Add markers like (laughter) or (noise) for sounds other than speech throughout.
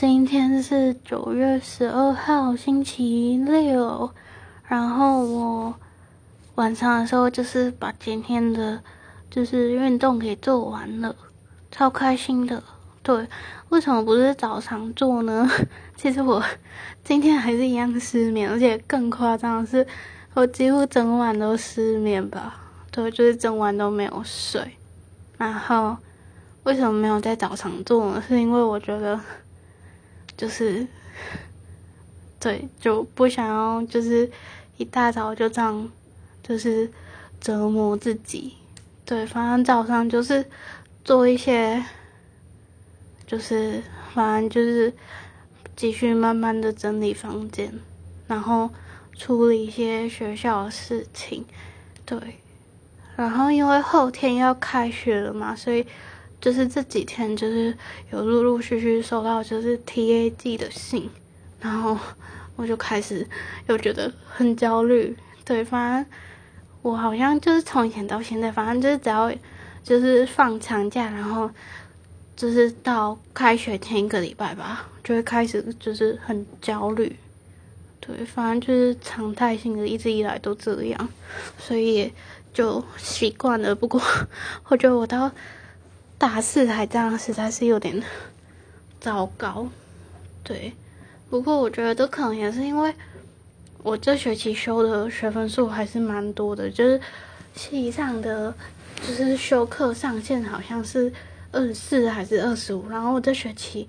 今天是九月十二号，星期六。然后我晚上的时候就是把今天的就是运动给做完了，超开心的。对，为什么不是早上做呢？(laughs) 其实我今天还是一样失眠，而且更夸张的是，我几乎整晚都失眠吧。对，就是整晚都没有睡。然后为什么没有在早上做呢？是因为我觉得。就是，对，就不想要，就是一大早就这样，就是折磨自己。对，反正早上就是做一些，就是反正就是继续慢慢的整理房间，然后处理一些学校的事情。对，然后因为后天要开学了嘛，所以。就是这几天，就是有陆陆续续收到就是 T A G 的信，然后 (laughs) 我就开始又觉得很焦虑。对，反正我好像就是从以前到现在，反正就是只要就是放长假，然后就是到开学前一个礼拜吧，就会开始就是很焦虑。对，反正就是常态性的，一直以来都这样，所以就习惯了。不过 (laughs) 我觉得我到。大四还这样，实在是有点糟糕。对，不过我觉得这可能也是因为我这学期修的学分数还是蛮多的，就是系上的就是修课上限好像是二十四还是二十五，然后我这学期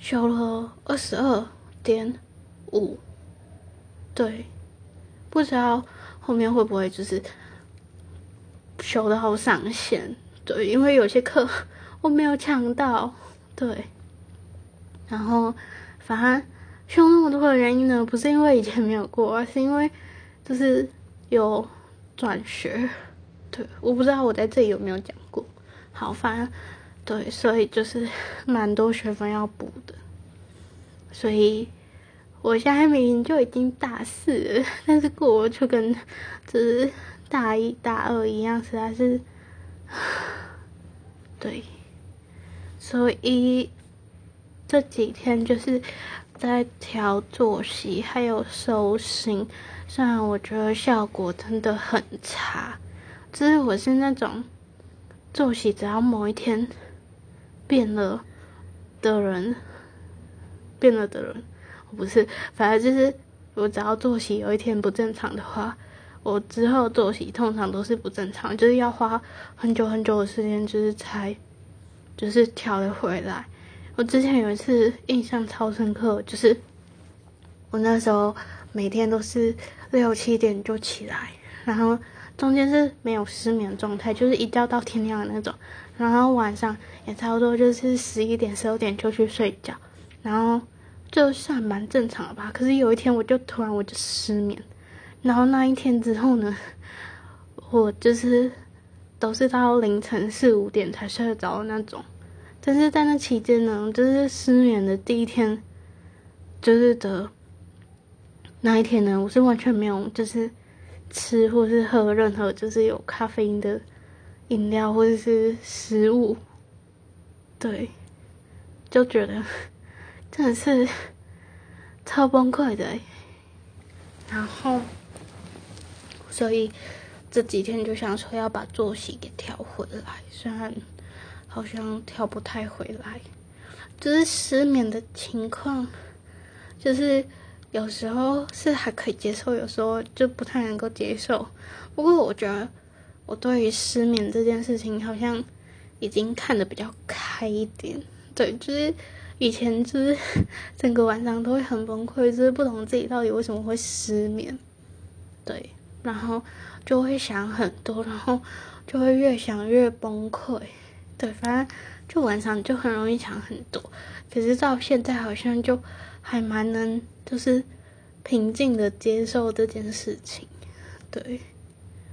修了二十二点五。对，不知道后面会不会就是修到上限。对，因为有些课 (laughs) 我没有抢到，对。然后，反正修那么多的原因呢，不是因为以前没有过，而是因为就是有转学。对，我不知道我在这里有没有讲过。好，反正对，所以就是蛮多学分要补的。所以我现在明明就已经大四了，但是过就跟就是大一大二一样，实在是。对，所以这几天就是在调作息，还有收心。虽然我觉得效果真的很差，就是我是那种作息只要某一天变了的人，变了的人，我不是，反正就是我只要作息有一天不正常的话。我之后作息通常都是不正常，就是要花很久很久的时间，就是才就是调的回来。我之前有一次印象超深刻，就是我那时候每天都是六七点就起来，然后中间是没有失眠状态，就是一觉到天亮的那种。然后晚上也差不多就是十一点十二点就去睡觉，然后就算蛮正常的吧。可是有一天我就突然我就失眠。然后那一天之后呢，我就是都是到凌晨四五点才睡得着的那种。但是在那期间呢，就是失眠的第一天，就是的那一天呢，我是完全没有就是吃或是喝任何就是有咖啡因的饮料或者是食物，对，就觉得 (laughs) 真的是超崩溃的，然后。所以这几天就想说要把作息给调回来，虽然好像调不太回来，就是失眠的情况，就是有时候是还可以接受，有时候就不太能够接受。不过我觉得我对于失眠这件事情好像已经看得比较开一点。对，就是以前就是整个晚上都会很崩溃，就是不懂自己到底为什么会失眠。对。然后就会想很多，然后就会越想越崩溃。对，反正就晚上就很容易想很多。可是到现在好像就还蛮能，就是平静的接受这件事情。对，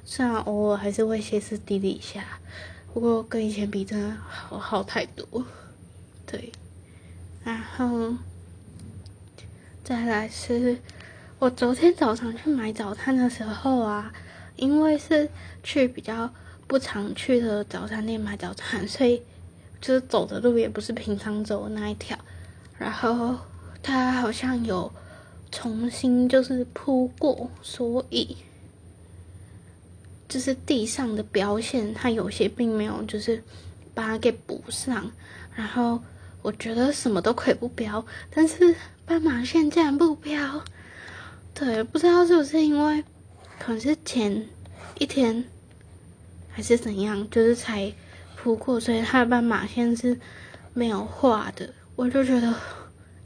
虽然偶尔还是会歇斯底里一下，不过跟以前比真的好好太多。对，然后再来是。我昨天早上去买早餐的时候啊，因为是去比较不常去的早餐店买早餐，所以就是走的路也不是平常走的那一条。然后它好像有重新就是铺过，所以就是地上的标线，它有些并没有就是把它给补上。然后我觉得什么都可以不标，但是斑马线竟然不标，对，不知道是不是因为可能是前一天还是怎样，就是才铺过，所以它的斑马线是没有画的。我就觉得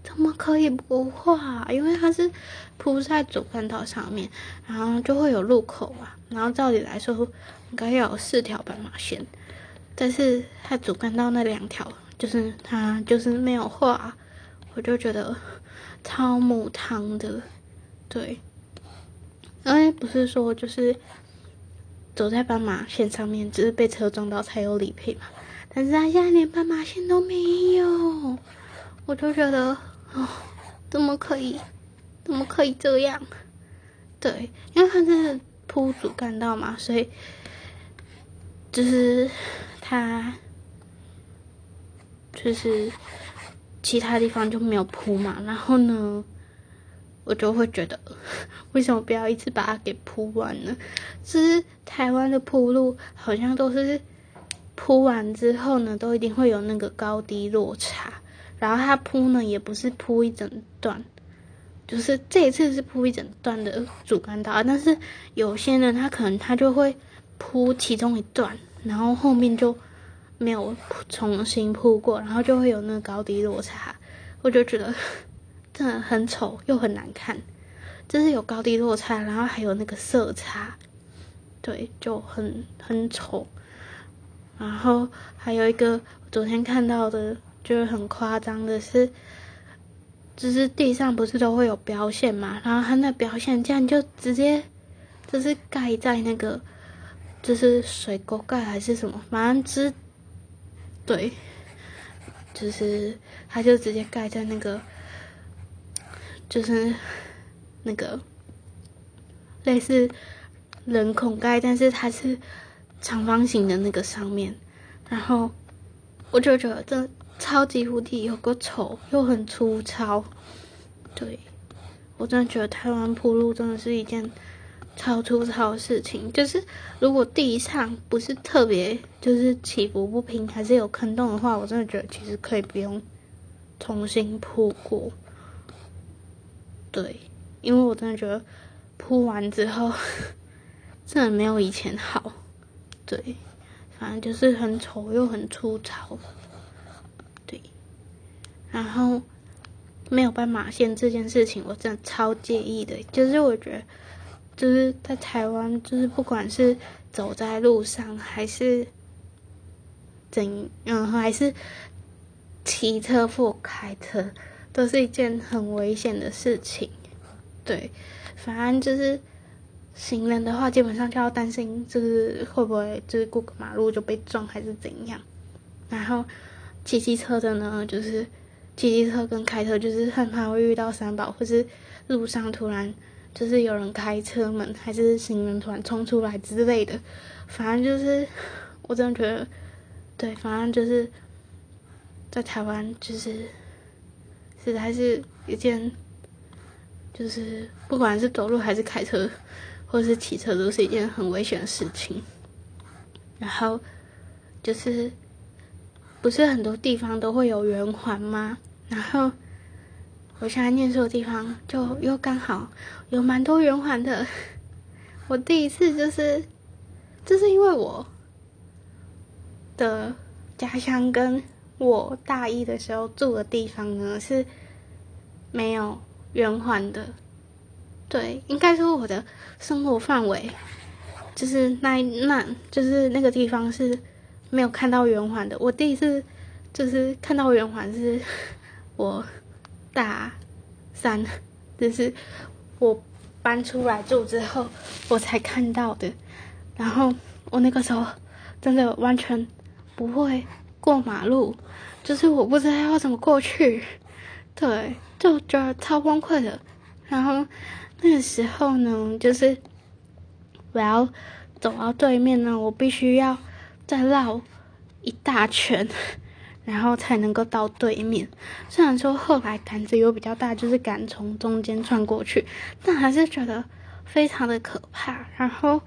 怎么可以不画？因为它是铺在主干道上面，然后就会有路口嘛。然后照理来说应该要有四条斑马线，但是它主干道那两条就是它就是没有画，我就觉得超母汤的。对，因为不是说就是走在斑马线上面，只是被车撞到才有理赔嘛。但是他现在连斑马线都没有。我就觉得，哦，怎么可以，怎么可以这样？对，因为它是铺主干道嘛，所以就是他就是其他地方就没有铺嘛。然后呢，我就会觉得，为什么不要一次把它给铺完呢？其实台湾的铺路好像都是铺完之后呢，都一定会有那个高低落差。然后它铺呢，也不是铺一整段，就是这一次是铺一整段的主干道，但是有些人他可能他就会铺其中一段，然后后面就没有重新铺过，然后就会有那个高低落差，我就觉得真的很丑又很难看，就是有高低落差，然后还有那个色差，对，就很很丑。然后还有一个昨天看到的。就是很夸张的是，就是地上不是都会有标线嘛，然后它那标线这样就直接就是盖在那个，就是水沟盖还是什么，反正之对，就是它就直接盖在那个，就是那个类似人孔盖，但是它是长方形的那个上面，然后我就觉得这。超级无敌有个丑又很粗糙，对我真的觉得台湾铺路真的是一件超粗糙的事情。就是如果地上不是特别就是起伏不平，还是有坑洞的话，我真的觉得其实可以不用重新铺过。对，因为我真的觉得铺完之后真的没有以前好。对，反正就是很丑又很粗糙。对然后没有斑马线这件事情，我真的超介意的。就是我觉得，就是在台湾，就是不管是走在路上，还是怎，嗯，还是骑车或开车，都是一件很危险的事情。对，反正就是行人的话，基本上就要担心，就是会不会就是过个马路就被撞，还是怎样。然后骑机车的呢，就是。骑机车跟开车就是很怕会遇到三宝，或是路上突然就是有人开车门，还是行人突然冲出来之类的。反正就是我真的觉得，对，反正就是在台湾就是实在是一件，就是不管是走路还是开车，或是骑车，都是一件很危险的事情。然后就是不是很多地方都会有圆环吗？然后，我现在念书的地方就又刚好有蛮多圆环的。我第一次就是，就是因为我的家乡跟我大一的时候住的地方呢是没有圆环的。对，应该说我的生活范围就是那那，就是那个地方是没有看到圆环的。我第一次就是看到圆环是。(laughs) 我大三，就是我搬出来住之后，我才看到的。然后我那个时候真的完全不会过马路，就是我不知道要怎么过去，对，就觉得超崩溃的。然后那个时候呢，就是我要走到对面呢，我必须要再绕一大圈。(laughs) 然后才能够到对面。虽然说后来胆子有比较大，就是敢从中间穿过去，但还是觉得非常的可怕。然后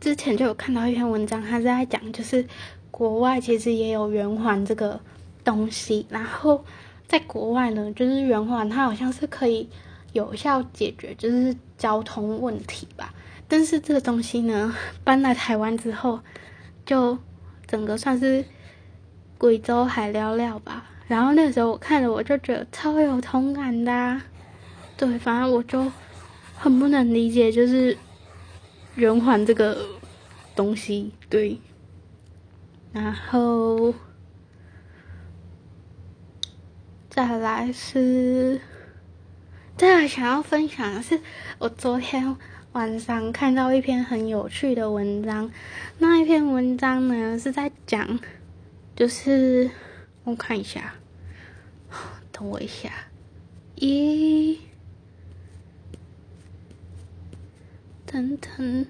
之前就有看到一篇文章，他是在讲，就是国外其实也有圆环这个东西，然后在国外呢，就是圆环它好像是可以有效解决就是交通问题吧。但是这个东西呢，搬来台湾之后，就整个算是。贵州海聊聊吧，然后那个时候我看了，我就觉得超有同感的。对，反正我就很不能理解，就是圆环这个东西。对，然后再来是，再来想要分享的是，我昨天晚上看到一篇很有趣的文章，那一篇文章呢是在讲。就是我看一下，(sighs) 等我一下，一，等等，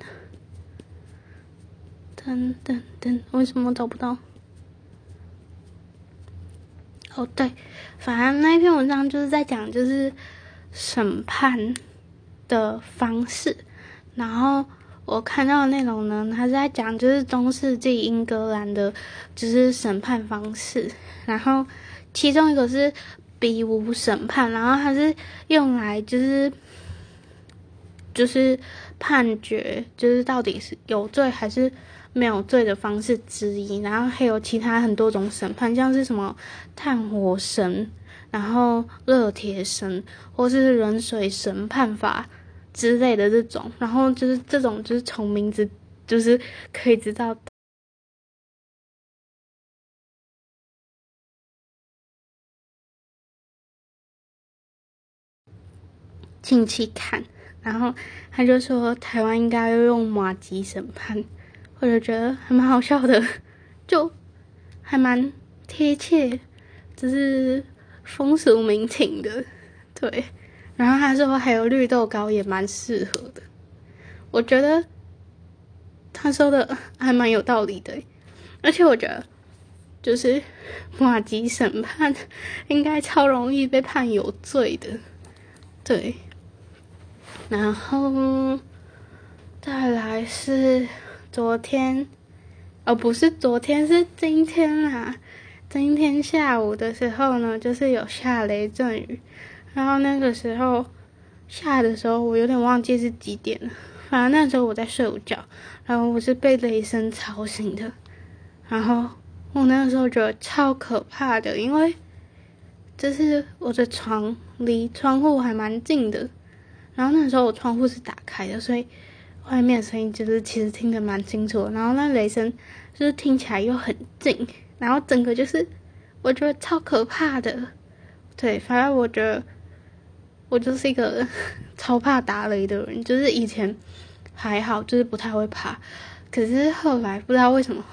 等等等，为什么找不到？哦，对，反正那一篇文章就是在讲，就是审判的方式，然后。我看到的内容呢，他是在讲就是中世纪英格兰的，就是审判方式。然后其中一个是比武审判，然后它是用来就是就是判决，就是到底是有罪还是没有罪的方式之一。然后还有其他很多种审判，像是什么炭火神，然后热铁神，或是冷水审判法。之类的这种，然后就是这种，就是从名字就是可以知道，亲戚看，然后他就说台湾应该要用马吉审判，或者觉得还蛮好笑的，(laughs) 就还蛮贴切，只是风俗民情的，对。然后他说还有绿豆糕也蛮适合的，我觉得他说的还蛮有道理的，而且我觉得就是马吉审判应该超容易被判有罪的，对。然后再来是昨天，哦不是昨天是今天啊，今天下午的时候呢，就是有下雷阵雨。然后那个时候下的时候，我有点忘记是几点了。反正那时候我在睡午觉，然后我是被雷声吵醒的。然后我那个时候觉得超可怕的，因为就是我的床离窗户还蛮近的。然后那时候我窗户是打开的，所以外面声音就是其实听得蛮清楚。然后那雷声就是听起来又很近，然后整个就是我觉得超可怕的。对，反正我觉得。我就是一个超怕打雷的人，就是以前还好，就是不太会怕，可是后来不知道为什么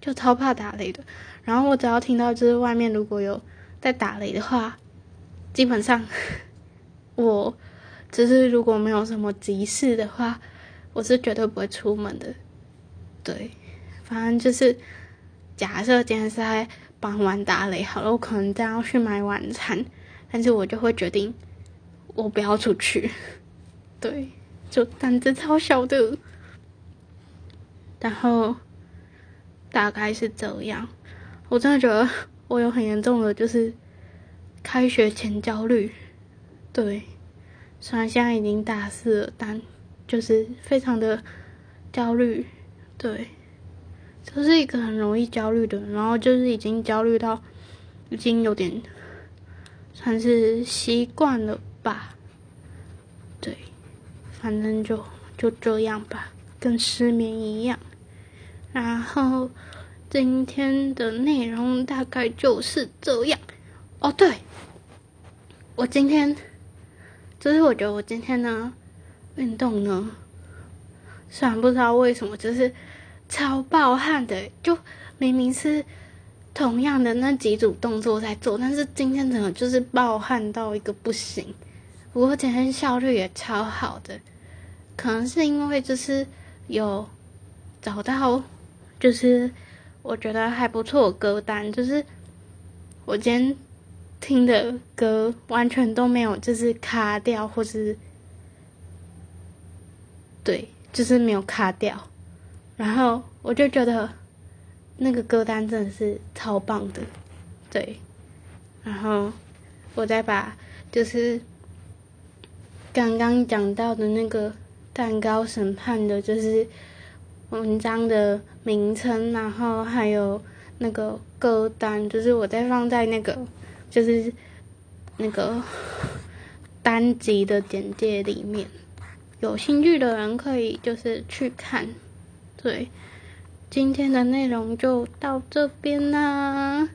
就超怕打雷的。然后我只要听到就是外面如果有在打雷的话，基本上 (laughs) 我就是如果没有什么急事的话，我是绝对不会出门的。对，反正就是假设今天是在傍晚打雷好了，我可能正要去买晚餐，但是我就会决定。我不要出去，(laughs) 对，就胆子超小的，然后大概是这样。我真的觉得我有很严重的，就是开学前焦虑。对，虽然现在已经大四了，但就是非常的焦虑。对，就是一个很容易焦虑的，然后就是已经焦虑到已经有点算是习惯了。吧，对，反正就就这样吧，跟失眠一样。然后今天的内容大概就是这样。哦，对，我今天就是我觉得我今天呢运动呢，虽然不知道为什么，就是超暴汗的，就明明是。同样的那几组动作在做，但是今天怎么就是暴汗到一个不行。不过今天效率也超好的，可能是因为就是有找到，就是我觉得还不错歌单，就是我今天听的歌完全都没有就是卡掉，或是对，就是没有卡掉。然后我就觉得那个歌单真的是超棒的，对。然后我再把就是刚刚讲到的那个蛋糕审判的，就是文章的名称，然后还有。那个歌单就是我再放在那个，就是那个单集的简介里面，有兴趣的人可以就是去看。对，今天的内容就到这边啦。